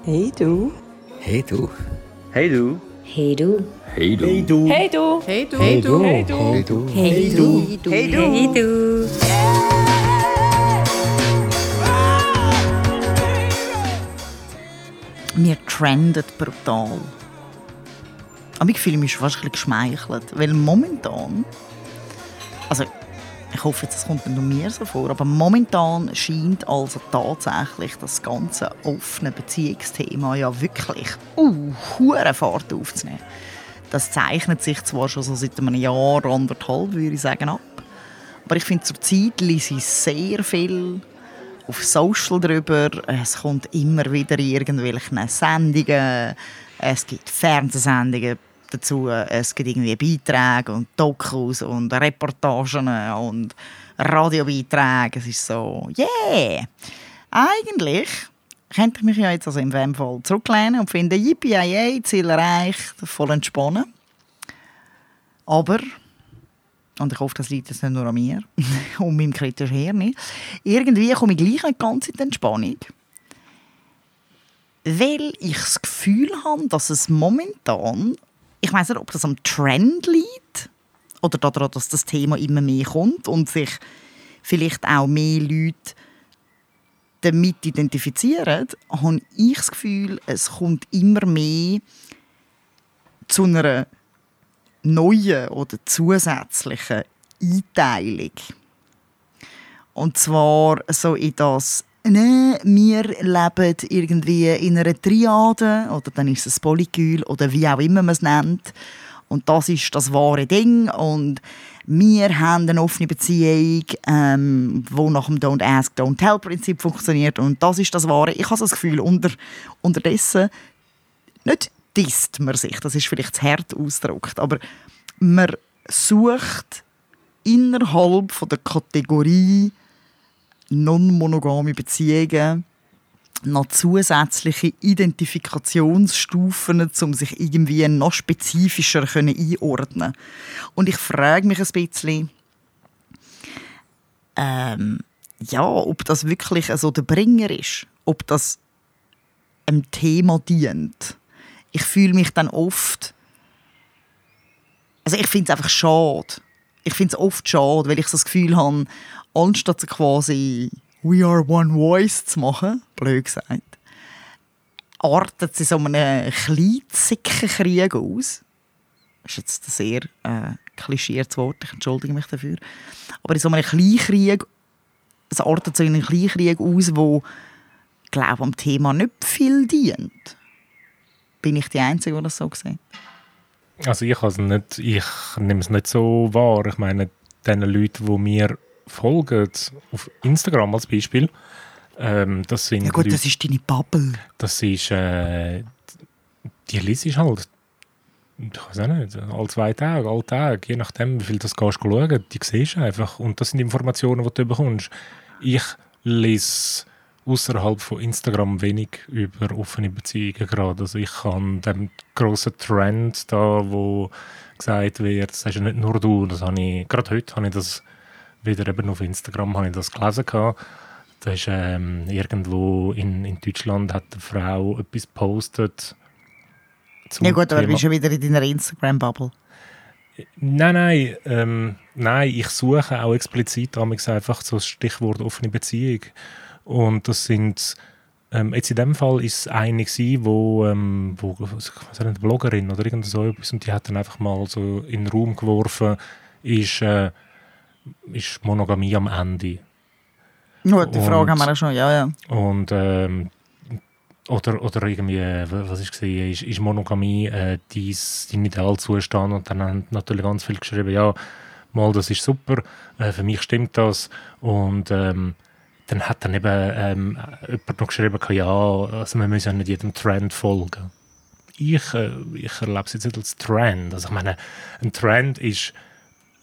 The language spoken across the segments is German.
Hey du. Hey du. Hey du. Hey du. Hey du. Hey du. Hey du. Hey du. Hey du. Hey du. Hey du. Hey du. Hey du. Hey du. Mir trendet brutal. Aber ich fühle mich fast ein bisschen geschmeichelt, weil momentan, also ich hoffe, das kommt nicht nur mir so vor, aber momentan scheint also tatsächlich das ganze offene Beziehungsthema ja wirklich uh, Fahrt aufzunehmen. Das zeichnet sich zwar schon so seit einem Jahr, anderthalb, würde ich sagen, ab. Aber ich finde, zurzeit lese ich sehr viel auf Social drüber. Es kommt immer wieder in irgendwelchen Sendungen. Es gibt Fernsehsendungen dazu. Es gibt irgendwie Beiträge und Dokus und Reportagen und Radiobeiträge. Es ist so, yeah! Eigentlich könnte ich mich ja jetzt also im Fall zurücklehnen und finde, yippie Ziel erreicht, voll entspannen. Aber und ich hoffe, das liegt jetzt nicht nur an mir und meinem kritischen Hirn. Irgendwie komme ich gleich nicht ganz in die Entspannung. Weil ich das Gefühl habe, dass es momentan, ich weiß nicht, ob das am Trend liegt oder daran, dass das Thema immer mehr kommt und sich vielleicht auch mehr Leute damit identifizieren, habe ich das Gefühl, es kommt immer mehr zu einer neuen oder zusätzlichen Einteilung. Und zwar so in das, ne, wir leben irgendwie in einer Triade oder dann ist es ein Polykül oder wie auch immer man es nennt. Und das ist das wahre Ding und wir haben eine offene Beziehung, ähm, wo nach dem Don't Ask, Don't Tell Prinzip funktioniert und das ist das wahre. Ich habe das Gefühl, unter, unterdessen nicht disst man sich, das ist vielleicht zu hart ausgedrückt, aber man sucht innerhalb von der Kategorie non-monogame Beziehungen noch zusätzliche Identifikationsstufen, um sich irgendwie noch spezifischer einordnen Und ich frage mich ein bisschen, ähm, ja, ob das wirklich so der Bringer ist, ob das einem Thema dient. Ich fühle mich dann oft, also ich finde es einfach schade. Ich finde es oft schade, weil ich so das Gefühl habe, anstatt quasi «We are one voice» zu machen, blöd gesagt, artet sie so einen kleinzicken Krieg aus. Das ist jetzt ein sehr äh, klischiertes Wort, ich entschuldige mich dafür. Aber in so einem Kleinkrieg, es artet so in einen Kleinkrieg aus, wo glaube am Thema nicht viel dient. Bin ich die Einzige, die das so sieht? Also ich, also nicht, ich nehme es nicht so wahr. Ich meine, den Leuten, die mir folgen, auf Instagram als Beispiel, ähm, das sind Ja gut, Leute, das ist deine Bubble. das ist, äh, die liest ich halt, ich weiß auch nicht, alle zwei Tage, alle Tage, je nachdem, wie viel das gehst du schauen, die siehst du einfach. Und das sind Informationen, die du bekommst. Ich lese außerhalb von Instagram wenig über offene Beziehungen gerade. Also ich kann den grossen Trend da, wo gesagt wird, das hast ja nicht nur du, das habe ich, gerade heute habe ich das wieder eben auf Instagram habe ich das gelesen gehabt. Da ist ähm, irgendwo in, in Deutschland hat eine Frau etwas gepostet. Ja gut, aber du Thema- bist ja wieder in deiner Instagram-Bubble. Nein, nein, ähm, nein, ich suche auch explizit einfach so das Stichwort offene Beziehung. Und das sind, ähm, jetzt in dem Fall ist es eine gewesen, wo, ähm, wo nicht, eine Bloggerin oder irgend so etwas, und die hat dann einfach mal so in den Raum geworfen, ist, äh, ist Monogamie am Ende. Gut, die Und- Frage haben wir auch schon, ja, ja. Und ähm, oder, oder irgendwie, was ich gesehen ist, ist Monogamie äh, dies, dein Idealzustand? Und dann haben natürlich ganz viel geschrieben, ja, mal, das ist super, äh, für mich stimmt das. Und ähm, dann hat dann eben ähm, jemand noch geschrieben, ja, also man muss ja nicht jedem Trend folgen. Ich, äh, ich erlebe es jetzt nicht als Trend. Also ich meine, ein Trend ist,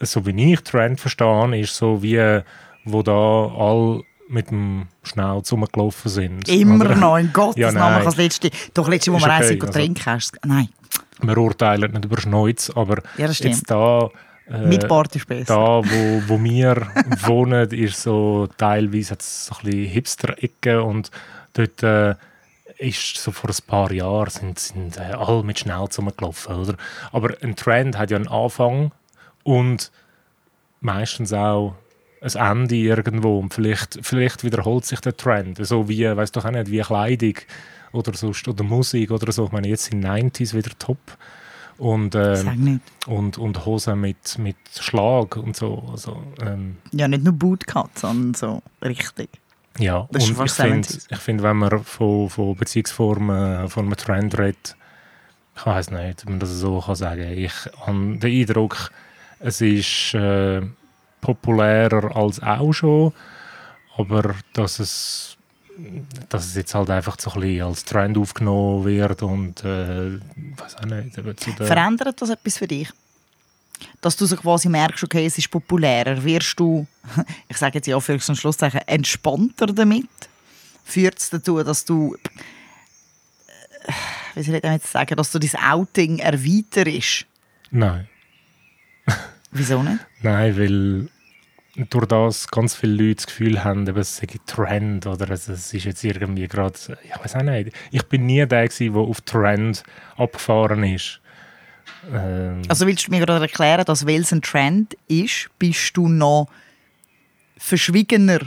so wie ich Trend verstehe, ist so wie, wo da all mit dem Schnauz rumgelaufen sind. Immer Oder? noch, in Gottes Ja, Namen. Das letzte, doch letzte, wo wir okay, eins also- trinken hast. Nein, Wir urteilen nicht über Schneuz, aber Ja, jetzt da, äh, mit Bart ist besser. da wo, wo wir wohnen, ist so teilweise hat's so ein bisschen Hipster-Ecke und dort äh, ist so vor ein paar Jahren sind, sind äh, alle mit Schnellz rumgelaufen, oder? Aber ein Trend hat ja einen Anfang und meistens auch ein Ende irgendwo und vielleicht, vielleicht wiederholt sich der Trend, so wie, weiß doch auch nicht, wie Kleidung oder sonst oder Musik oder so. Ich meine, jetzt sind 90s wieder top und, ähm, und, und Hosen mit, mit Schlag und so. Also, ähm, Ja, nicht nur Bootcut, sondern so richtig. ja, Das und ich finde, 70s. ich find, wenn man von, von Beziehungsformen, von einem Trend redet, ich weiß nicht, ob man das so kann sagen Ich habe den Eindruck, es ist äh, populärer als auch schon, aber dass es, dass es jetzt halt einfach so ein bisschen als Trend aufgenommen wird und äh, weiß auch nicht, Verändert das etwas für dich? Dass du so quasi merkst, okay, es ist populärer. Wirst du, ich sage jetzt ja für und Schlusszeichen, entspannter damit? Führt es dazu, dass du, äh, wie soll ich jetzt sagen, dass du dein Outing erweiterst? Nein. Wieso nicht? Nein, weil durch das ganz viele Leute das Gefühl haben, eben, es sei ein Trend oder es, ist jetzt irgendwie gerade, ich weiß auch nicht. Ich bin nie der gewesen, der auf Trend abgefahren ist. Ähm, Also willst du mir gerade erklären, dass weil es ein Trend ist, bist du noch verschwiegener,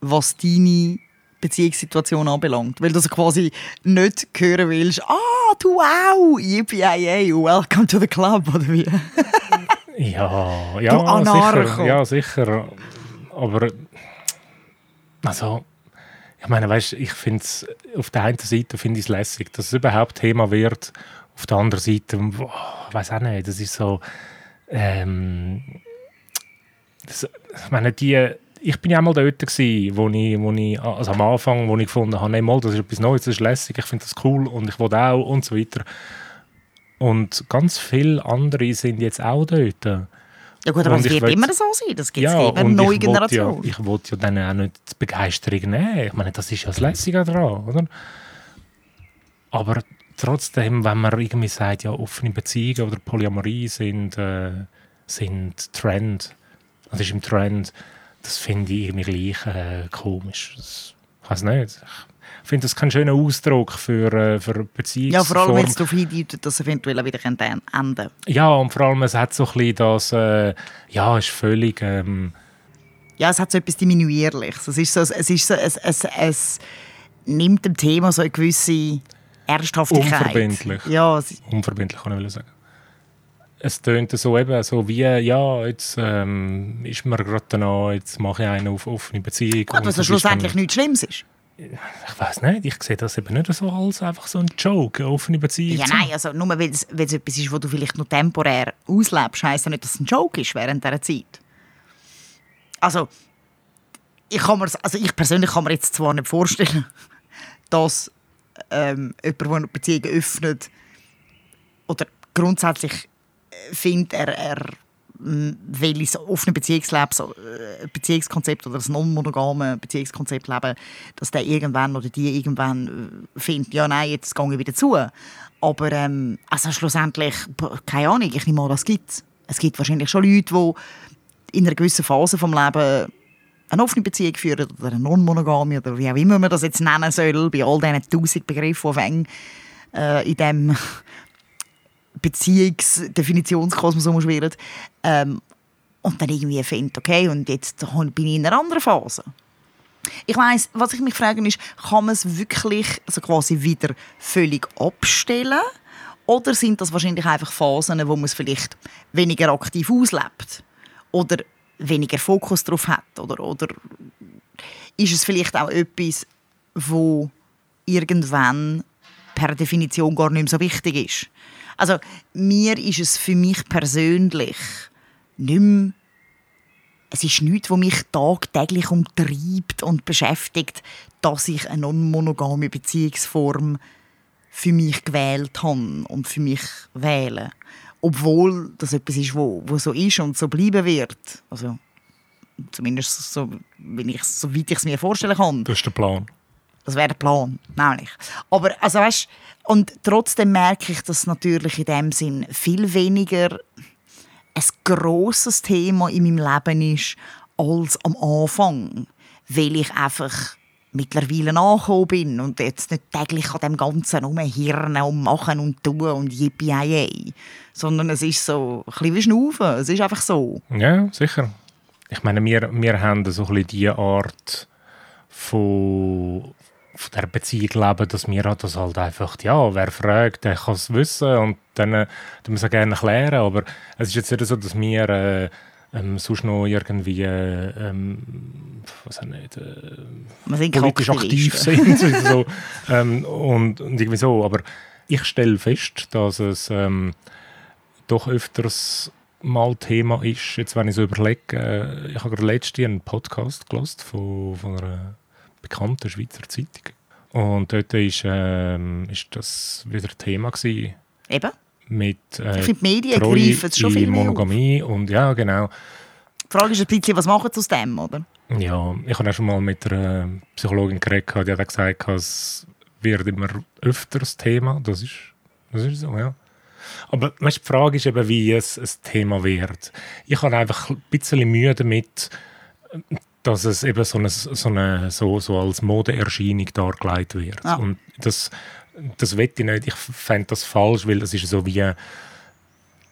was deine Beziehungssituation anbelangt? Weil du so quasi nicht hören willst, ah, wow, yippie welcome to the club, oder wie? ja, ja, Du sicher, ja, sicher. Aber also, ich meine, weißt, ich finde es auf der einen Seite finde ich es lässig, dass es überhaupt Thema wird. Auf der anderen Seite, ich weiß auch nicht, das ist so. Ähm, das, ich meine, die, ich bin ja auch mal dort gewesen, wo ich, wo ich, also am Anfang, wo ich gefunden habe, nee, mal, das ist etwas Neues, das ist lässig, ich finde das cool und ich will auch und so weiter. Und ganz viele andere sind jetzt auch dort. Ja gut, aber es wird will- immer so sein, das gibt es Ja, eben neue ich wollte ja, Generation. ich wollte ja dann auch nicht die Begeisterung nehmen. Ich meine, das ist ja das Lässige daran, oder? Aber trotzdem, wenn man irgendwie sagt, ja, offene Beziehungen oder Polyamorie sind, äh, sind Trend, das ist im Trend, das finde ich irgendwie gleich äh, komisch. Das, ich weiß nicht. Ich finde das kein schöner Ausdruck für, äh, für Beziehungsform. Ja, vor allem, wenn es darauf hindeutet, dass es eventuell wieder enden könnte. Ja, und vor allem, es hat so ein bisschen das, äh, ja, ist völlig... Ähm, Ja, es hat so etwas Diminuierliches. Es ist so, es, ist so, es, es, es nimmt dem Thema so eine gewisse Ernsthaftigkeit. Unverbindlich. Ja, es, unverbindlich, kann ich sagen. Es tönt so eben, so wie, ja, jetzt ähm, ist mir gerade danach, jetzt mache ich einen auf offene Beziehung. gut, was schlussendlich nichts Schlimmes ist. Ich weiß nicht, ich sehe das eben nicht so als einfach so ein Joke, eine offene Beziehung. Ja, nein, also nur weil es, etwas ist, was du vielleicht nur temporär auslebst, heisst ja nicht, dass es ein Joke ist während dieser Zeit. Also, ich, kann mir's- also ich persönlich kann mir jetzt zwar nicht vorstellen, dass ähm, jemand, der eine Beziehung öffnet oder grundsätzlich findet, er, er will ein offenes Beziehungsleben, so, äh, Beziehungskonzept oder ein non-monogame Beziehungskonzept leben, dass der irgendwann oder die irgendwann äh, findet, ja nein, jetzt gehe ich wieder zu. Aber ähm, also schlussendlich, keine Ahnung, ich nehme an, das gibt es. Gibt wahrscheinlich schon Leute, die in einer gewissen Phase vom Leben eine offene Beziehung führen oder eine non-monogame oder wie auch immer man das jetzt nennen soll, bei all diesen tausend Begriffen, die äh, in diesem Beziehungsdefinitionskosmos umschwirren. Ähm, und dann irgendwie findet, okay, und jetzt bin ich in einer anderen Phase. Ich weiss, was ich mich frage, ist, kann man es wirklich also quasi wieder völlig abstellen? Oder sind das wahrscheinlich einfach Phasen, wo man es vielleicht weniger aktiv auslebt? Oder weniger Fokus darauf hat? Oder, oder ist es vielleicht auch etwas, wo irgendwann per Definition gar nicht mehr so wichtig ist? Also mir ist es für mich persönlich nicht mehr es ist nichts, was mich tagtäglich umtreibt und beschäftigt, dass ich eine non-monogame Beziehungsform für mich gewählt habe und für mich wähle. Obwohl das etwas ist, wo, wo so ist und so bleiben wird. Also, zumindest so, wenn ich, es mir vorstellen kann. Das ist der Plan. Das wäre der Plan, nämlich. Aber, also weißt, und trotzdem merke ich, dass natürlich in dem Sinn viel weniger ein grosses Thema in meinem Leben ist als am Anfang, weil ich einfach mittlerweile angekommen bin und jetzt nicht täglich an dem Ganzen rumhirnen und machen und tun und yippie sondern es ist so ein bisschen wie Schnaufen. Es ist einfach so. Ja, sicher. Ich meine, wir, wir haben so ein bisschen die Art von, von der Beziehung leben, dass wir das halt einfach, ja, wer fragt, der kann es wissen und dann äh, wir es gerne erklären, aber es ist jetzt nicht so, dass wir äh, ähm, sonst noch irgendwie äh, ähm, was auch nicht, äh, politisch aktiv sind so, ähm, und, und irgendwie so, aber ich stelle fest, dass es ähm, doch öfters mal Thema ist, jetzt wenn ich so überlege, äh, ich habe gerade letztens einen Podcast gelost von, von einer bekannten Schweizer Zeitung und dort ist, ähm, ist das wieder Thema gewesen, Eben. mit äh, Ich finde, die Medien Treue greifen es schon viel mehr auf. Monogamie und ja, genau. Die Frage ist ein bisschen, was machen sie aus dem, oder? Ja, ich habe auch schon mal mit einer Psychologin geredet, die hat gesagt, es wird immer öfters Thema. Das ist, das ist so, ja. Aber weißt, die Frage ist eben, wie es ein Thema wird. Ich habe einfach ein bisschen Mühe damit, dass es eben so, eine, so, eine, so, so als Modeerscheinung dargelegt wird. Ah. Und das, das will ich nicht. Ich fände das falsch, weil es ist so wie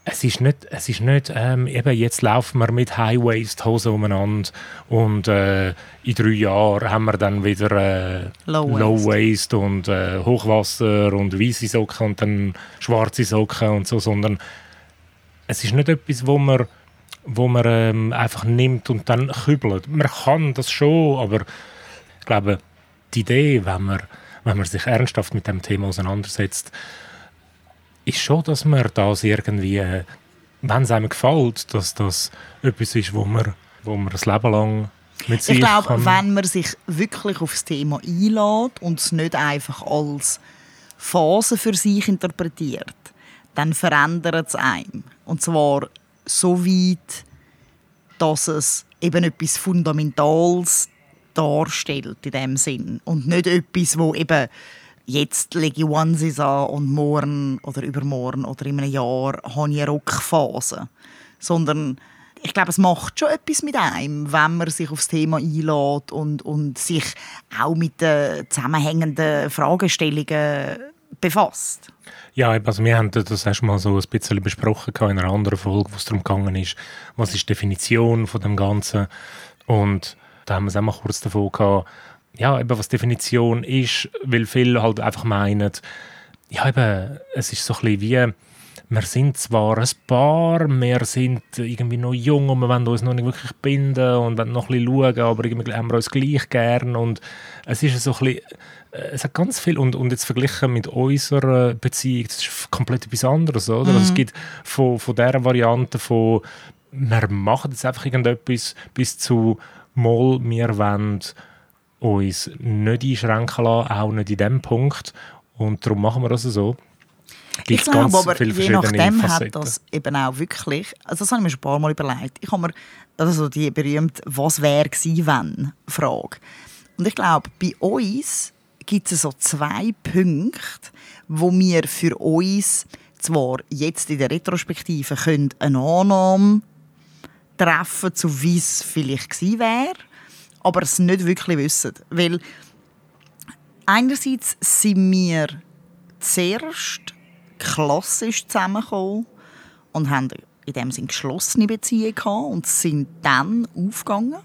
es ist nicht, es ist nicht ähm, eben jetzt laufen wir mit High-Waist-Hosen umeinander und äh, in drei Jahren haben wir dann wieder äh, Low Waist. Low-Waist und äh, Hochwasser und weiße Socken und dann schwarze Socken und so, sondern es ist nicht etwas, wo man, wo man ähm, einfach nimmt und dann kübelt. Man kann das schon, aber ich glaube, die Idee, wenn man, wenn man sich ernsthaft mit dem Thema auseinandersetzt, ist schon, dass man das irgendwie, äh, wenn es einem gefällt, dass das etwas ist, wo man, wo man das Leben lang mit sich Ich glaube, wenn man sich wirklich auf das Thema einlädt und es nicht einfach als Phase für sich interpretiert, dann verändert es einem. Und zwar so weit, dass es eben etwas Fundamentales darstellt in dem Sinn. Und nicht etwas, wo eben jetzt lege ich Onesies an und morgen oder übermorgen oder in einem Jahr habe ich eine Rockphase. Sondern ich glaube, es macht schon etwas mit einem, wenn man sich aufs Thema einlädt und, und sich auch mit den zusammenhängenden Fragestellungen befasst. Ja, also wir haben das erst mal so ein bisschen besprochen in einer anderen Folge, wo es darum gegangen ist, was ist die Definition von dem Ganzen und da haben wir es auch mal kurz davon gehabt, ja, eben was Definition ist, weil viele halt einfach meinen, ja eben, es ist so ein bisschen wie, wir sind zwar ein Paar, wir sind irgendwie noch jung und wir wollen uns noch nicht wirklich binden und wollen noch ein bisschen schauen, aber irgendwie haben wir uns gleich gern und es ist so ein bisschen, es hat ganz viel und, und jetzt verglichen mit unserer Beziehung, das ist komplett etwas anderes, oder? Also es gibt von, von dieser Variante von, wir machen jetzt einfach irgendetwas bis zu mal, wir wollen uns nicht einschränken lassen, auch nicht in dem Punkt und darum machen wir das so. Ich Gibt glaube ganz aber, je nachdem hat Facetten. das eben auch wirklich, also das habe ich mir schon ein paar Mal überlegt, ich habe mir, also die berühmte «Was wäre gewesen, wenn?» Frage. Und ich glaube, bei uns gibt es so zwei Punkte, wo wir für uns zwar jetzt in der Retrospektive können eine Annahme treffen, zu wie es vielleicht gewesen wäre, aber es nicht wirklich wissen. Weil einerseits sind wir zuerst klassisch zusammengekommen und haben in dem Sinne geschlossene Beziehungen gehabt und sind dann aufgegangen.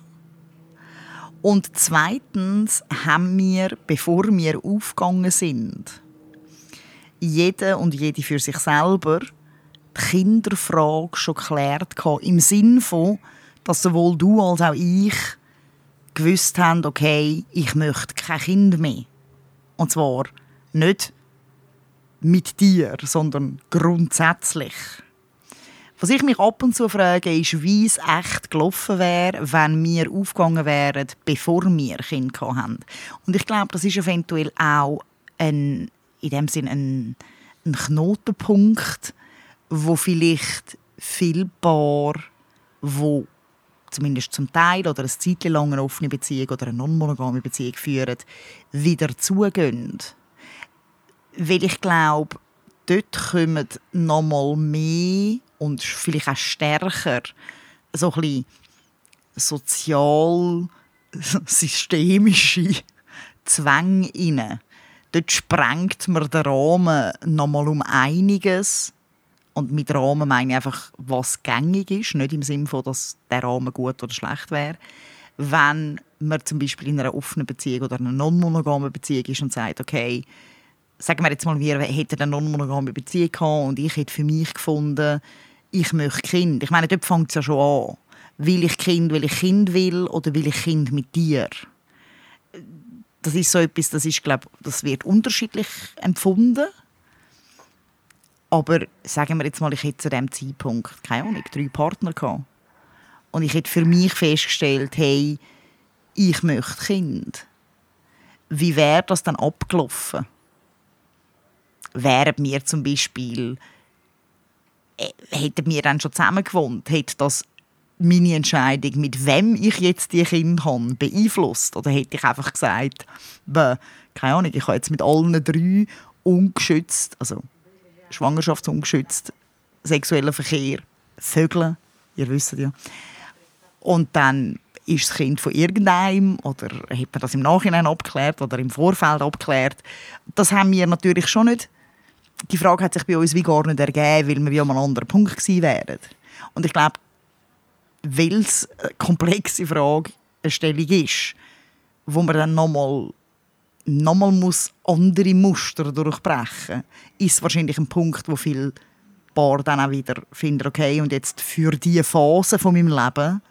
Und zweitens haben wir, bevor wir aufgegangen sind, jede und jede für sich selber die Kinderfrage schon geklärt im Sinn von, dass sowohl du als auch ich gewusst haben, okay, ich möchte kein Kind mehr. Und zwar nicht mit dir, sondern grundsätzlich. Was ich mich ab und zu frage, ist, wie es echt gelaufen wäre, wenn wir aufgegangen wären, bevor wir Kinder hatten. Und ich glaube, das ist eventuell auch ein, in dem Sinn ein, ein Knotenpunkt, wo vielleicht viel Paar, wo zumindest zum Teil oder eine Zeit lang eine offene Beziehung oder eine non-monogame Beziehung führen, wieder zugehen. Weil ich glaube, dort kommen noch mal mehr und vielleicht auch stärker so ein bisschen sozial systemische Zwänge rein. Dort sprengt man den Rahmen nochmal um einiges. Und mit Rahmen meine ich einfach, was gängig ist. Nicht im Sinne von, dass der Rahmen gut oder schlecht wäre. Wenn man zum Beispiel in einer offenen Beziehung oder einer non-monogamen Beziehung ist und sagt, okay, sagen wir jetzt mal, wir hätten eine non-monogame Beziehung gehabt und ich hätte für mich gefunden, ich möchte Kind. Ich meine, dort fängt es ja schon an. Will ich Kind, weil ich Kind will oder will ich Kind mit dir? Das ist so etwas, das ist, glaube das wird unterschiedlich empfunden. Aber sagen wir jetzt mal, ich hätte zu diesem Zeitpunkt, keine Ahnung, drei Partner gehabt. Und ich hätte für mich festgestellt, hey, ich möchte Kind. Wie wäre das dann abgelaufen? Wären wir zum Beispiel, äh, hätten wir dann schon zusammen gewohnt, hätte das meine Entscheidung, mit wem ich jetzt die Kinder habe, beeinflusst? Oder hätte ich einfach gesagt, keine Ahnung, ich habe jetzt mit allen drei ungeschützt, also schwangerschaftsungeschützt, sexuellen Verkehr, Vögeln, ihr wisst ja. Und dann ist das Kind von irgendeinem oder hat man das im Nachhinein abgeklärt oder im Vorfeld abgeklärt. Das haben wir natürlich schon nicht. Die Frage hat sich bei uns wie gar nicht ergeben, weil wir wie an einem anderen Punkt gewesen wären. Und ich glaube, weil es eine komplexe Fragestellung ist, wo man dann nochmal nochmal muss andere Muster durchbrechen ist wahrscheinlich ein Punkt, wo viele Paar dann auch wieder finden, okay, und jetzt für diese Phase von meinem Leben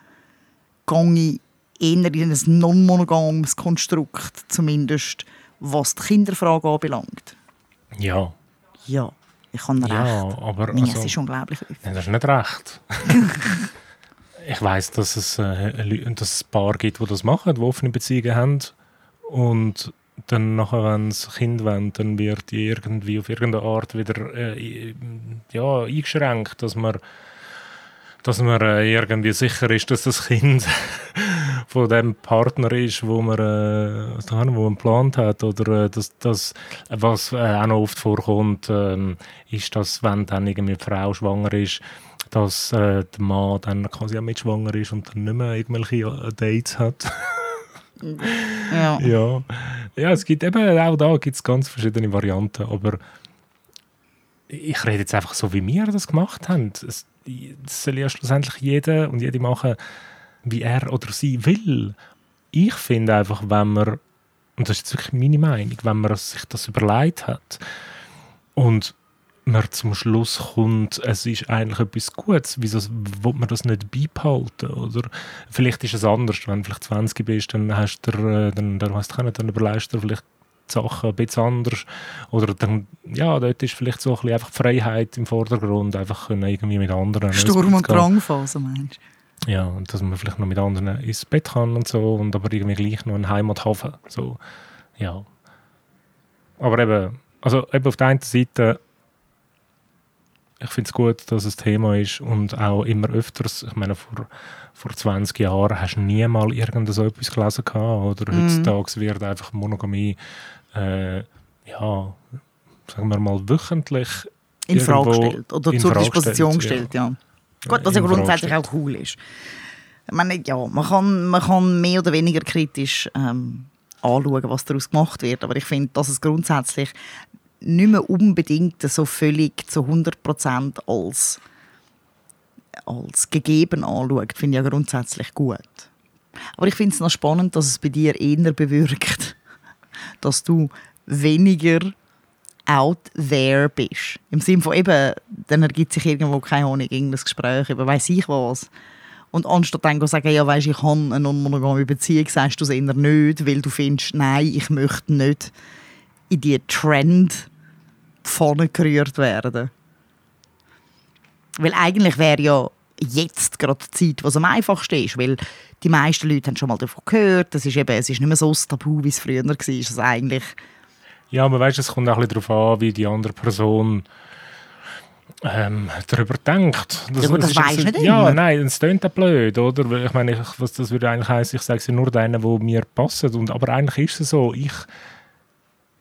gehe ich eher in ein non-monogames Konstrukt, zumindest was die Kinderfrage anbelangt. Ja. Ja, ich habe Ja, recht. aber Nein, also- es ist unglaublich. Nein, das ist nicht recht. ich weiß, dass es, äh, dass es Paar gibt, die das machen, die offene Beziehungen haben. Und dann nachher, wenn sie Kind wollen, dann wird die irgendwie auf irgendeine Art wieder äh, ja, eingeschränkt, dass man, dass man äh, irgendwie sicher ist, dass das Kind von dem Partner ist, wo man, äh, was wo man geplant hat. Oder äh, dass, dass, was äh, auch noch oft vorkommt, ähm, ist, dass wenn dann irgendwie die Frau schwanger ist, dass äh, der Mann dann quasi auch mit schwanger ist und dann nicht mehr irgendwelche äh, Dates hat. Ja. ja. ja, es gibt eben auch da gibt's ganz verschiedene Varianten, aber ich rede jetzt einfach so, wie wir das gemacht haben. Es, das soll ja schlussendlich jeder und jede machen, wie er oder sie will. Ich finde einfach, wenn man, und das ist jetzt wirklich meine Meinung, wenn man sich das überlegt hat und man zum Schluss kommt, es ist eigentlich etwas Gutes, wieso will man das nicht beibehalten? Oder vielleicht ist es anders, wenn du vielleicht 20 bist, dann hast du, äh, dann, dann, weißt du dann überlegst du vielleicht die Sachen ein bisschen anders. Oder dann, ja, dort ist vielleicht so ein bisschen einfach die Freiheit im Vordergrund, einfach können irgendwie mit anderen Sturm- und. Drangphase, meinst du? Ja, und dass man vielleicht noch mit anderen ins Bett kann und so und aber irgendwie gleich noch einen Heimathafen. So, ja. Aber eben, also eben auf der einen Seite, ich finde es gut, dass es Thema ist und auch immer öfters, ich meine, vor, vor 20 Jahren hast du nie mal irgend so etwas gelesen gehabt, oder Mhm. heutzutage wird einfach Monogamie, äh, ja, sagen wir mal, wöchentlich In Frage gestellt. Oder zur Disposition gestellt, gestellt, ja. Gut, was ja in Frage grundsätzlich auch cool ist. Ich meine, ja, man kann, man kann mehr oder weniger kritisch ähm, anschauen, was daraus gemacht wird. Aber ich finde, dass es grundsätzlich nicht mehr unbedingt so völlig zu 100% als, als gegeben anschaut, finde ich ja grundsätzlich gut. Aber ich finde es noch spannend, dass es bei dir eher bewirkt, dass du weniger out there bist. Im Sinne von eben, dann ergibt sich irgendwo, keine Ahnung, irgendein Gespräch über weiss ich was. Und anstatt dann zu sagen, ja weisst, ich habe eine non-monogame Beziehung, sagst du es eher nicht, weil du findest, nein, ich möchte nicht in die Trend Pfanne gerührt werden. Weil eigentlich wäre ja jetzt gerade die Zeit, was am einfachsten ist, weil die meisten Leute haben schon mal davon gehört, es ist, eben, es ist nicht mehr so das Tabu, wie es früher war. Es eigentlich Ja, aber weißt, es kommt auch ein bisschen darauf an, wie die andere Person ähm, darüber denkt. Ja gut, das weisst so- nicht Ja, immer. nein, es klingt auch blöd, oder? Weil Ich meine, ich, was das würde eigentlich heißen, ich sage es ja nur denen, die mir passen. Und, aber eigentlich ist es so, ich,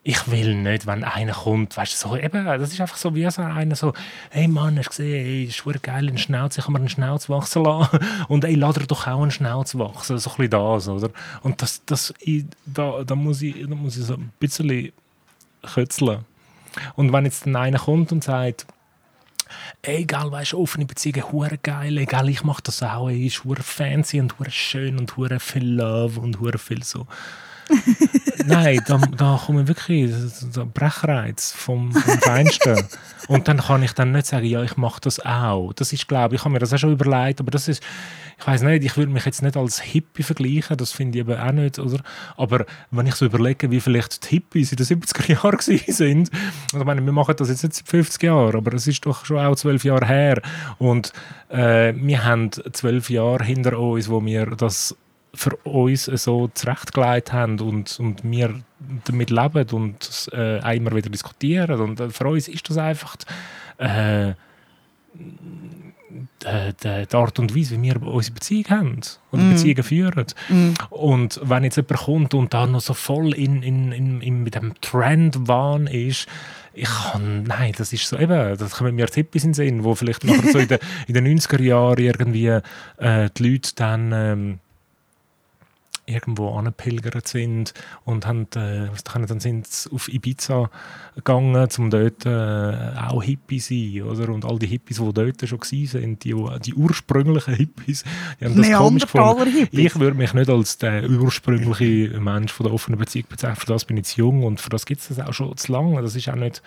ich will nicht, wenn einer kommt, weißt du, so, eben, das ist einfach so wie so einer so, hey Mann, hast du gesehen, ey, ist voll geil, ein Schnauz, ich kann mir einen Schnauz wachsen lassen und ey, lade doch auch einen Schnauz wachsen, so ein bisschen das, oder? Und das, das, ich, da, da, muss ich, da muss ich so ein bisschen kötzeln. Und wenn jetzt dann einer kommt und sagt, egal, weißt du, offene Beziehungen, hure geil, egal, ich mache das auch, ey, ist hure fancy und hure schön und hure viel Love und hure viel so Nein, da, da kommt wirklich der Brechreiz vom, vom Feinsten. Und dann kann ich dann nicht sagen, ja, ich mache das auch. Das ist, glaube ich, habe mir das auch schon überlegt, aber das ist, ich weiß nicht, ich würde mich jetzt nicht als Hippie vergleichen, das finde ich eben auch nicht, oder? Aber wenn ich so überlege, wie vielleicht die Hippies in den 70er Jahren sind, ich meine, wir machen das jetzt nicht seit 50 Jahren, aber es ist doch schon auch zwölf Jahre her und äh, wir haben zwölf Jahre hinter uns, wo wir das für uns so zurechtgelegt haben und, und wir damit leben und äh, auch immer wieder diskutieren. Und äh, für uns ist das einfach äh, die, die, Art und Weise, wie wir unsere Beziehung haben oder mm. Beziehungen führen. Mm. Und wenn jetzt jemand kommt und da noch so voll in, in, in, in mit dem Trendwahn ist, ich kann, nein, das ist so eben, das kommen mir Tipps in den Sinn, wo vielleicht nachher so in, den, in den 90er Jahren irgendwie äh, die Leute dann ähm, irgendwo angepilgert sind und haben, äh, dann sind sie auf Ibiza gegangen, um dort äh, auch Hippie zu sein. Oder? Und all die Hippies, die dort schon waren, die, die ursprünglichen Hippies, die haben das komisch gefunden. Ich würde mich nicht als der ursprüngliche Mensch von der offenen Beziehung bezeichnen. Für das bin ich zu jung und für das gibt es das auch schon zu lange. Das ist auch nicht...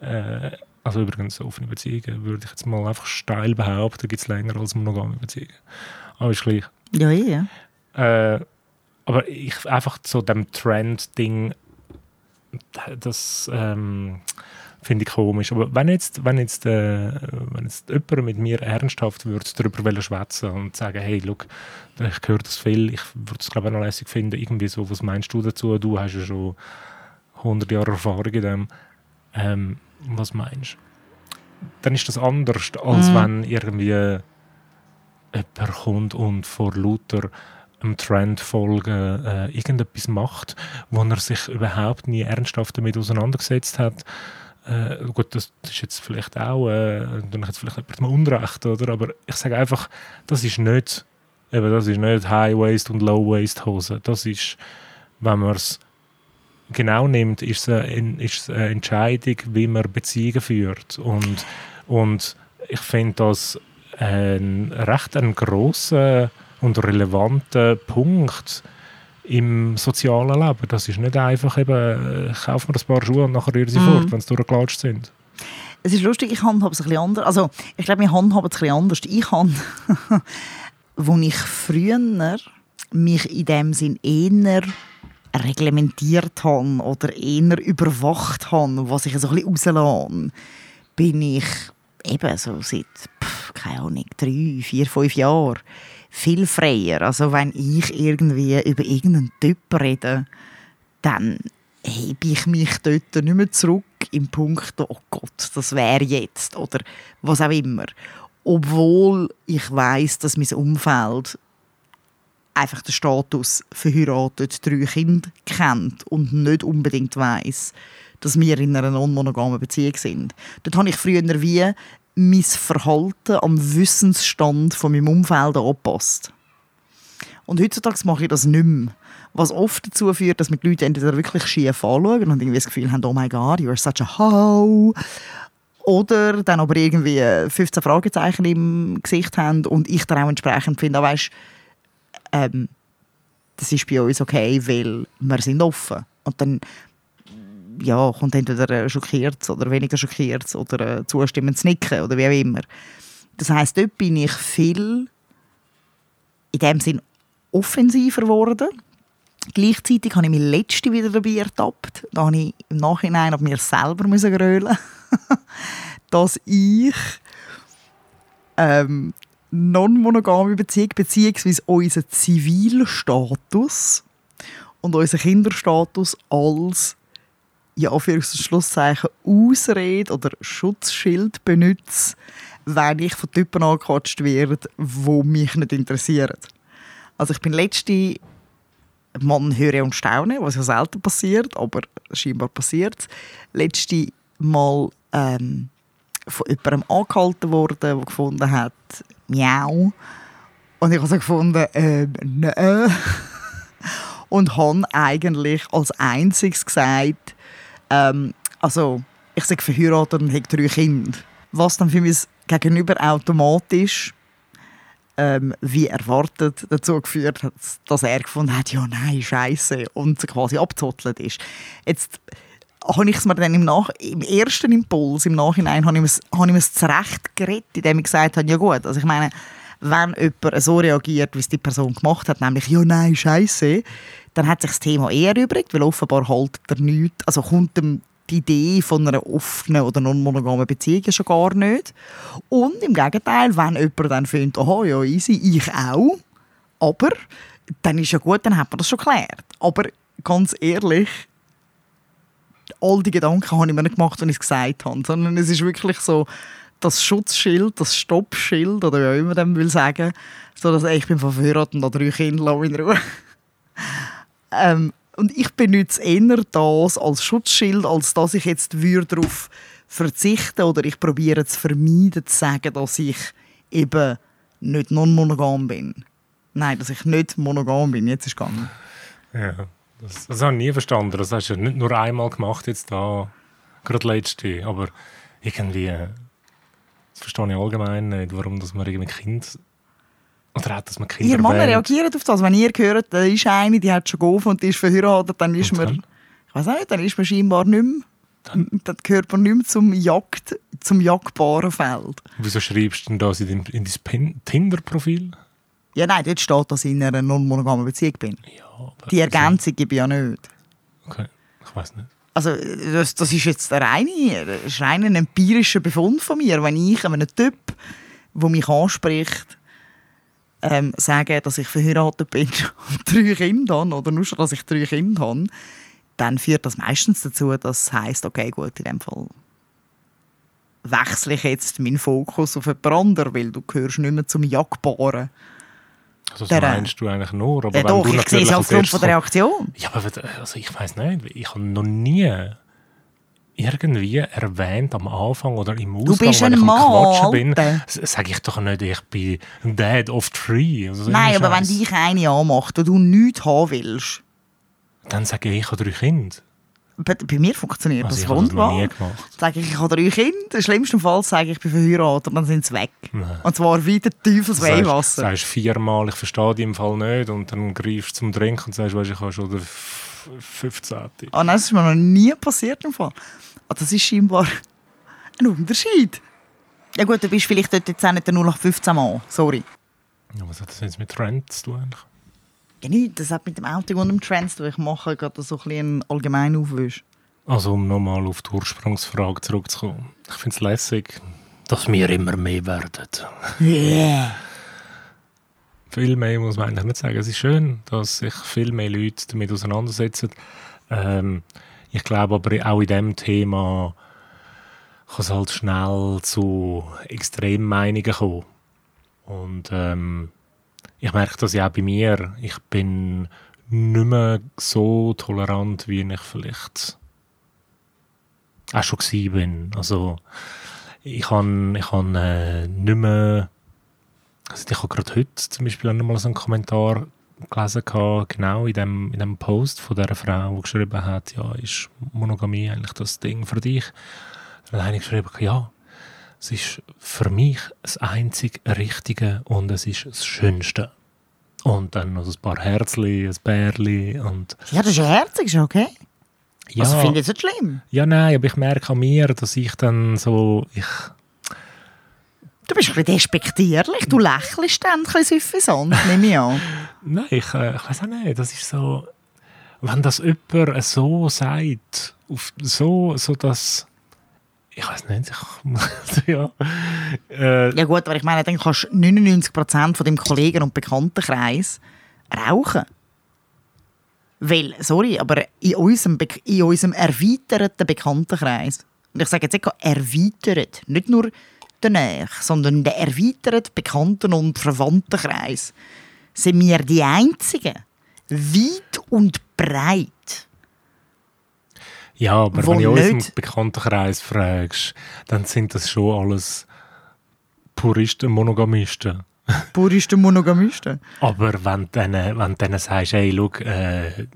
Äh, also übrigens, offene Beziehungen würde ich jetzt mal einfach steil behaupten, gibt es länger als monogame Beziehungen. Aber ist gleich. Ja, ja. Äh, aber ich einfach so dem Trend-Ding, das ähm, finde ich komisch. Aber wenn jetzt, wenn jetzt, äh, wenn jetzt jemand mit mir ernsthaft würde darüber schwätzen und sagen, hey, look, ich höre das viel, ich würde es glaube ich noch lässig finden, irgendwie so, was meinst du dazu? Du hast ja schon 100 Jahre Erfahrung in dem. Ähm, was meinst du? Dann ist das anders, als mm. wenn irgendwie jemand kommt und vor lauter einem Trend folgen, äh, irgendetwas macht, wo er sich überhaupt nie ernsthaft damit auseinandergesetzt hat. Äh, gut, das, ist jetzt vielleicht auch, äh, dann jetzt vielleicht jemand mal Unrecht, oder? Aber ich sage einfach, das ist nicht, eben, das ist nicht High-Waist und Low-Waist-Hose. Das ist, wenn man es genau nimmt, ist es eine, ist eine Entscheidung, wie man Beziehungen führt. Und, und ich finde das ein recht ein grosser und relevanten Punkt im sozialen Leben. Das ist nicht einfach eben, ich kaufe mir ein paar Schuhe und nachher rühre sie mm. fort, wenn sie durchgelatscht sind. Es ist lustig, ich handhabe es ein bisschen anders. Also, ich glaube, wir handhaben es ein bisschen anders. Ich habe, wo ich früher mich in dem Sinn eher reglementiert habe oder eher überwacht habe, was ich so ein bisschen rauslasse, bin ich eben so seit, pff, keine Ahnung, drei, vier, fünf Jahren viel freier. Also wenn ich irgendwie über irgendeinen Typ rede, dann hebe ich mich dort nicht mehr zurück im Punkt, oh Gott, das wäre jetzt oder was auch immer. Obwohl ich weiß, dass mein Umfeld einfach den Status verheiratet, drei Kinder kennt und nicht unbedingt weiß, dass wir in einer non-monogamen Beziehung sind. Dort habe ich früher wie mein Verhalten am Wissensstand von meinem Umfeld angepasst. Und heutzutage mache ich das nicht mehr. Was oft dazu führt, dass mir die Leute entweder wirklich schief anschauen und irgendwie das Gefühl haben, oh my God, you are such a hoe. Oder dann aber irgendwie 15 Fragezeichen im Gesicht haben und ich dann auch entsprechend finde, ah, weißt, ähm, das ist bei uns okay, weil wir sind offen. Und dann ja, kommt entweder schockiert oder weniger schockiert oder äh, zustimmend nicken oder wie auch immer. Das heißt, dort bin ich viel in dem Sinn offensiver geworden. Gleichzeitig habe ich mich letzte wieder dabei ertappt. Da habe ich im Nachhinein auf mir selber müssen grölen, dass ich ähm, non-monogame Beziehung beziehungsweise unseren Zivilstatus und unseren Kinderstatus als für Schlusszeichen Ausrede oder Schutzschild benutze, wenn ich von Typen angequatscht werde, die mich nicht interessieren. Also ich bin letzte man höre und staune, was ja selten passiert, aber scheinbar passiert Letzte Mal ähm, von jemandem angehalten worden, der gefunden hat, miau. Und ich habe so gefunden, ähm, nein. Und habe eigentlich als einziges gesagt, ähm, also ich sage verheiratet und habe drei Kinder. Was dann für mich gegenüber automatisch ähm, wie erwartet dazu geführt hat, dass er gefunden hat, ja nein, scheiße und quasi abgezottelt ist. Jetzt habe ich es mir dann im, Nach im ersten Impuls, im Nachhinein, habe ich es zurecht geredet, indem ich gesagt habe, ja gut, also ich meine, wenn jemand so reagiert, wie es die Person gemacht hat, nämlich «Ja, nein, scheiße», dann hat sich das Thema eher übrig, weil offenbar halt er nichts, also kommt dem die Idee von einer offenen oder non-monogamen Beziehung schon gar nicht. Und im Gegenteil, wenn jemand dann findet, «Aha, ja, easy, ich auch», aber dann ist ja gut, dann hat man das schon geklärt. Aber ganz ehrlich, all die Gedanken habe ich mir nicht gemacht, wenn ich es gesagt habe, sondern es ist wirklich so das Schutzschild, das Stoppschild oder wie auch immer man will sagen, so dass ich bin verheiratet und habe drei Kinder, in Ruhe. Ähm, und ich benutze eher das als Schutzschild, als dass ich jetzt darauf verzichten oder ich probiere zu vermeiden zu sagen, dass ich eben nicht non-monogam bin. Nein, dass ich nicht monogam bin. Jetzt ist es gegangen. Ja. Das, das habe ich nie verstanden. Das hast du nicht nur einmal gemacht, jetzt da, gerade letzte. Aber irgendwie, das verstehe ich allgemein nicht, warum dass man irgendwie Kind oder auch, dass man Kinder Ihr Mann reagiert auf das. Wenn ihr hört, da ist eine, die hat schon geholfen und die ist verheiratet, dann ist man, ich weiß nicht, dann ist man scheinbar nicht mehr dann, dann gehört man nicht mehr zum, Jagd, zum jagdbaren Feld. Wieso schreibst du denn das in dein, in dein Tinder-Profil? Ja, nein, dort steht, dass ich in einer non-monogamen Beziehung bin. Ja, die Ergänzung gebe ich ja nicht. Okay, ich weiß nicht. Also, das, das ist jetzt der reine, ist rein ein empirischer Befund von mir. Wenn ich einem Typ, der mich anspricht, ähm, sage, dass ich verheiratet bin und drei Kinder habe, oder nur schon, dass ich drei Kinder habe, dann führt das meistens dazu, dass es heisst, okay, gut, in dem Fall wechsle ich jetzt meinen Fokus auf jemand anderen, weil du gehörst nicht mehr zum Jagdbaren. Also das meinst du eigentlich nur? Aber ja, doch, ich sehe es aufgrund von der Reaktion. Ja, aber also ich weiß nicht, ich habe noch nie irgendwie erwähnt am Anfang oder im Ausgang, du bist wenn ich am Quatschen bin, sage ich doch nicht, ich bin Dad of Three. Also Nein, aber wenn dich eine anmacht und du nichts haben willst, dann sage ich, ich habe drei Kinder. Bei, bei mir funktioniert also das wunderbar. Das sage ich, ich habe drei Kinder. Im schlimmsten Fall sage ich, ich bin verheiratet dann sind sie weg. Nein. Und zwar wie der Teufels Weihwasser. Du sagst viermal, ich verstehe dich im Fall nicht und dann greifst du zum Trinken und sagst, weißt, ich habe schon 15. Ah nein, das ist mir noch nie passiert im Fall. Ah, das ist scheinbar ein Unterschied. Ja gut, du bist vielleicht dort jetzt auch nicht der 0815 Mann. Sorry. Ja, was hat das jetzt mit Trends zu tun? Ja, nicht. Das hat mit dem Outing und dem Trends zu Ich mache gerade so ein bisschen allgemein Aufwisch. Also, um nochmal auf die Ursprungsfrage zurückzukommen. Ich finde es lässig, dass wir immer mehr werden. Yeah. Viel mehr muss man eigentlich nicht sagen. Es ist schön, dass sich viel mehr Leute damit auseinandersetzen. Ähm, ich glaube aber auch in diesem Thema kann es halt schnell zu Extremmeinungen kommen. Und ähm, ich merke das ja auch bei mir. Ich bin nicht mehr so tolerant, wie ich vielleicht auch schon bin. Also ich habe ich hab, äh, nicht mehr also ich habe gerade heute zum Beispiel auch nochmal so einen Kommentar gelesen, genau in dem, in dem Post von dieser Frau, die geschrieben hat, ja, ist Monogamie eigentlich das Ding für dich? Dann habe ich geschrieben, ja, es ist für mich das einzig Richtige und es ist das Schönste. Und dann noch ein paar Herzli, ein Bärli und... Ja, das ist ja herzig, ist okay. Ja, also finde ich es nicht schlimm. Ja, nein, aber ich merke an mir, dass ich dann so... Ich, Du bist ein bisschen despektierlich, du lächelst dann ein bisschen süffisant, nehme ich an. Nein, ich, äh, ich weiß auch nicht, das ist so... Wenn das jemand so sagt, auf so, so das ich weiß nicht, ich, ja. Äh, ja gut, aber ich meine, dann kannst du 99% von deinem Kollegen- und Bekanntenkreis rauchen. Weil, sorry, aber in unserem, in unserem erweiterten Bekanntenkreis, und ich sage jetzt nicht erweitert, nicht nur der Nähe, sondern der erweiterte Bekannten- und Verwandtenkreis, sind wir die Einzigen, weit und breit. Ja, aber wenn du uns im Bekanntenkreis fragst, dann sind das schon alles Puristen, Monogamisten. Puristen Monogamisten. Aber wenn du denen, wenn denen sagst, hey, schau, äh,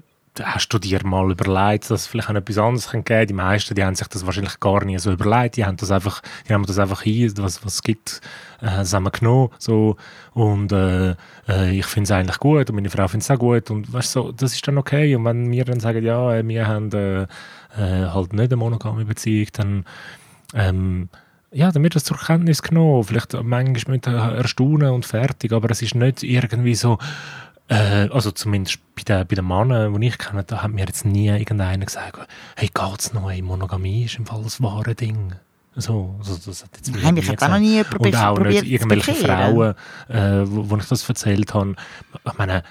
hast du dir mal überlegt, dass es vielleicht auch etwas anderes geben könnte? Die meisten, die haben sich das wahrscheinlich gar nie so überlegt. Die haben das einfach, die haben das einfach hier, was, es gibt, äh, das haben wir genommen. So. Und äh, äh, ich finde es eigentlich gut und meine Frau findet es auch gut. Und weißt, so, das ist dann okay. Und wenn wir dann sagen, ja, äh, wir haben äh, äh, halt nicht eine monogame Beziehung, dann ähm, ja, wird das zur Kenntnis genommen. Vielleicht manchmal mit Erstaunen und fertig, aber es ist nicht irgendwie so, äh, also zumindest bei den, bei den Männern, die ich kenne, da hat mir jetzt nie irgendeiner gesagt, hey, geht's noch, hey, Monogamie ist im Fall das wahre Ding. So, also das hat jetzt Nein, mich hat auch noch nie jemand Und auch probiert nicht irgendwelche. Frauen, äh, wo, wo ich das erzählt habe. Ich meine,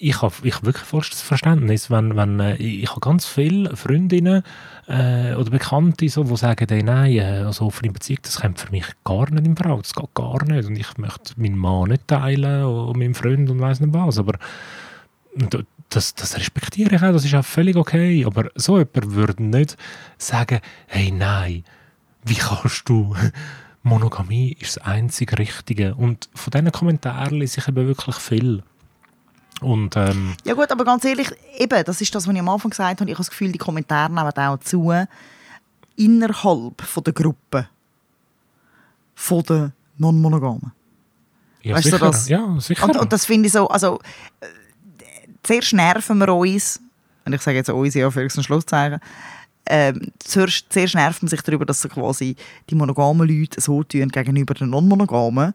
ich habe ich wirklich vollstes Verständnis, wenn, wenn äh, ich, habe ganz viele Freundinnen äh, oder Bekannte, so, die sagen, hey, nein, äh, also offene Beziehung, das kommt für mich gar nicht in Frage, das geht gar nicht. Und ich möchte meinen Mann nicht teilen und meinen Freund und weiss nicht was, aber das, das respektiere ich auch, das ist auch völlig okay, aber so jemand würde nicht sagen, hey, nein, wie kannst du... Monogamie ist das einzig Richtige. Und von diesen Kommentaren lese ich eben wirklich viel. Und ähm, Ja gut, aber ganz ehrlich, eben, das ist das, was ich am Anfang gesagt habe. Ich habe das Gefühl, die Kommentare nehmen auch zu innerhalb von der Gruppe von der Non-Monogamen. ja, Weißt du, sicher. das- ja, sicher. Und, und das finde ich so, also äh, zuerst nerven wir uns, und ich sage jetzt uns, ja, für ein Schlusszeichen, ähm, zuerst, zuerst nervt man sich darüber, dass so quasi die monogamen Leute so tun gegenüber den Non-Monogamen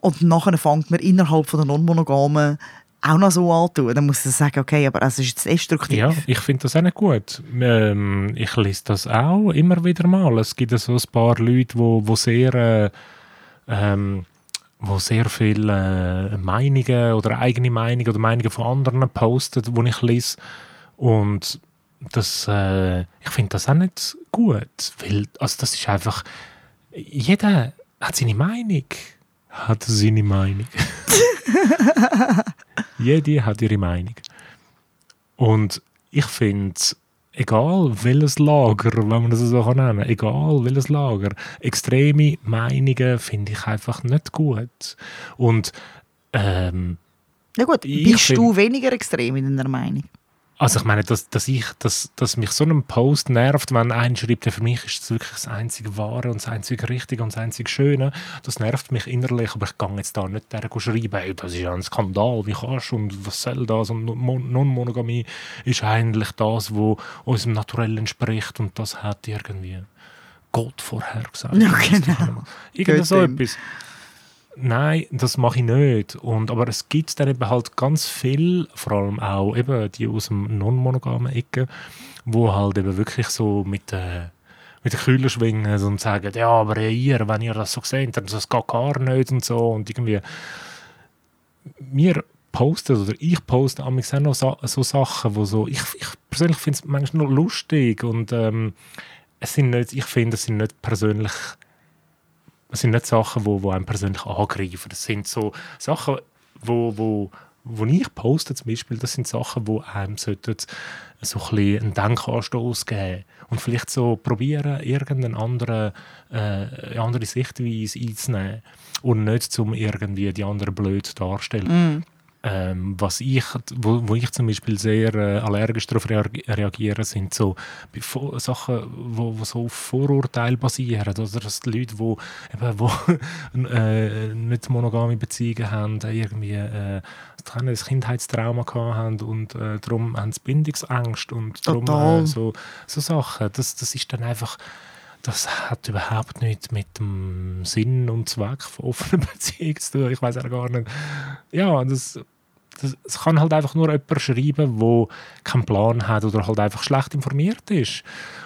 und nachher fängt man innerhalb von der Non-Monogamen auch noch so an zu tun. Dann muss ich sagen, okay, aber es ist jetzt destruktiv. ja, ich finde das auch nicht gut. Ähm, ich lese das auch immer wieder mal. Es gibt so ein paar Leute, wo, wo sehr, äh, ähm, wo sehr viele äh, Meinungen oder eigene Meinungen oder Meinungen von anderen posten, die ich lese. Und das, äh, ich finde das auch nicht gut, weil also das ist einfach, jeder hat seine Meinung, hat seine Meinung. Jede hat ihre Meinung. Und ich finde, egal welches Lager, wenn man das so kann nennen egal welches Lager, extreme Meinungen finde ich einfach nicht gut. Und ähm, Ja gut, bist find- du weniger extrem in deiner Meinung? Also ich meine, dass, dass, ich, dass, dass mich so ein Post nervt, wenn einer schreibt, für mich ist das wirklich das einzige Wahre und das einzige Richtige und das einzige Schöne, das nervt mich innerlich, aber ich gehe jetzt da nicht der schreiben, hey, das ist ja ein Skandal, wie kannst du und was soll das und Mon- Non-Monogamie ist eigentlich das, was unserem Naturell entspricht und das hat irgendwie Gott vorher gesagt. Ja, genau. Irgend so etwas. Nein, das mache ich nicht. Und, aber es gibt dann eben halt ganz viel, vor allem auch eben die aus dem non-monogamen Ecke, wo halt eben wirklich so mit, äh, mit den Kühlen schwingen und sagen, ja, aber ihr, wenn ihr das so seht, dann das geht gar nicht und so. Und irgendwie, wir posten oder ich poste amigs auch noch so, so Sachen, wo so, ich, ich persönlich finde es manchmal nur lustig und ähm, es sind nicht, ich finde, es sind nicht persönlich es sind nicht Sachen, wo, wo einem persönlich angreifen. Das sind so Sachen, wo, wo, wo ich poste zum Beispiel, das sind Sachen, wo einem so ein einen Denkanstoß geben und vielleicht so probieren, irgendeine andere, äh, andere Sichtweise einzunehmen und nicht zum irgendwie die anderen blöd darstellen. Ähm, was ich, wo, wo ich zum Beispiel sehr äh, allergisch darauf reag reagiere, sind so Sachen, wo, wo so auf Vorurteile basieren. Oder dass die Leute, die eben, wo, äh, nicht monogame Beziehungen haben, irgendwie äh, ein Kindheitstrauma haben und äh, darum haben sie Bindungsängste und darum äh, so, so Sachen. Das, das ist dann einfach das hat überhaupt nichts mit dem Sinn und Zweck von offener Beziehung zu tun. Ich weiß auch gar nicht. Ja, das, das, es kann halt einfach nur jemand schreiben, der keinen Plan hat oder halt einfach schlecht informiert ist.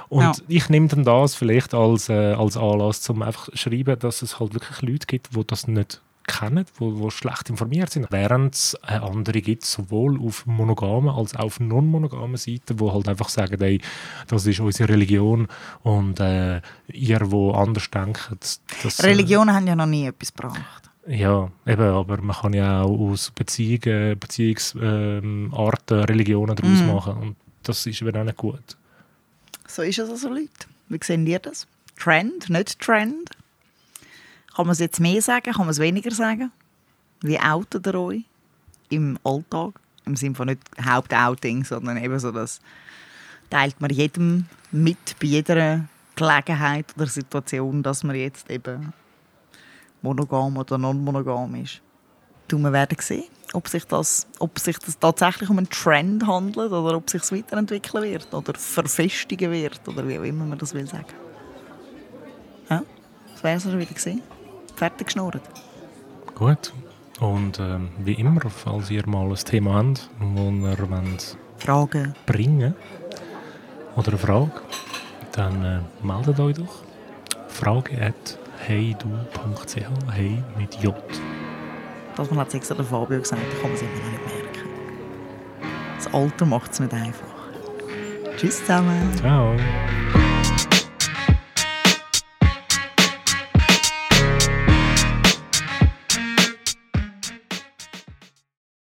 Und Ja. ich nehme dann das vielleicht als, äh, als Anlass, um einfach zu schreiben, dass es halt wirklich Leute gibt, die das nicht kennen, wo, wo schlecht informiert sind. Während es äh, andere gibt, sowohl auf monogamen als auch auf non-monogamen Seiten, wo halt einfach sagen, ey, das ist unsere Religion und äh, ihr, wo anders denkt, das, äh, Religionen haben ja noch nie etwas gebracht. Ja, eben, aber man kann ja auch aus Beziehungen, Beziehungsarten, ähm, Religionen daraus Mhm. machen. Und das ist eben auch nicht gut. So ist es also, Leute. Wie sehen ihr das? Trend, nicht Trend? Kann man es jetzt mehr sagen, kann man es weniger sagen? Wie outet ihr euch im Alltag? Im Sinne von nicht Hauptouting, sondern eben so, das teilt man jedem mit bei jeder Gelegenheit oder Situation, dass man jetzt eben monogam oder non-monogam ist. Du, wir werden sehen, ob sich, das, ob sich das tatsächlich um einen Trend handelt oder ob sich es weiterentwickeln wird oder verfestigen wird oder wie auch immer man das will sagen. Ja, das wäre es schon wieder gesehen. Fertig geschnurrt. Gut. Und ähm, wie immer, falls ihr mal ein Thema habt, das ihr wollt Fragen. bringen oder eine Frage, dann äh, meldet euch doch. Frage at heydu.ch, hey mit J. Das man hat extra der Fabio gesagt, da kann man es immer noch nicht merken. Das Alter macht es nicht einfach. Tschüss zusammen. Ciao.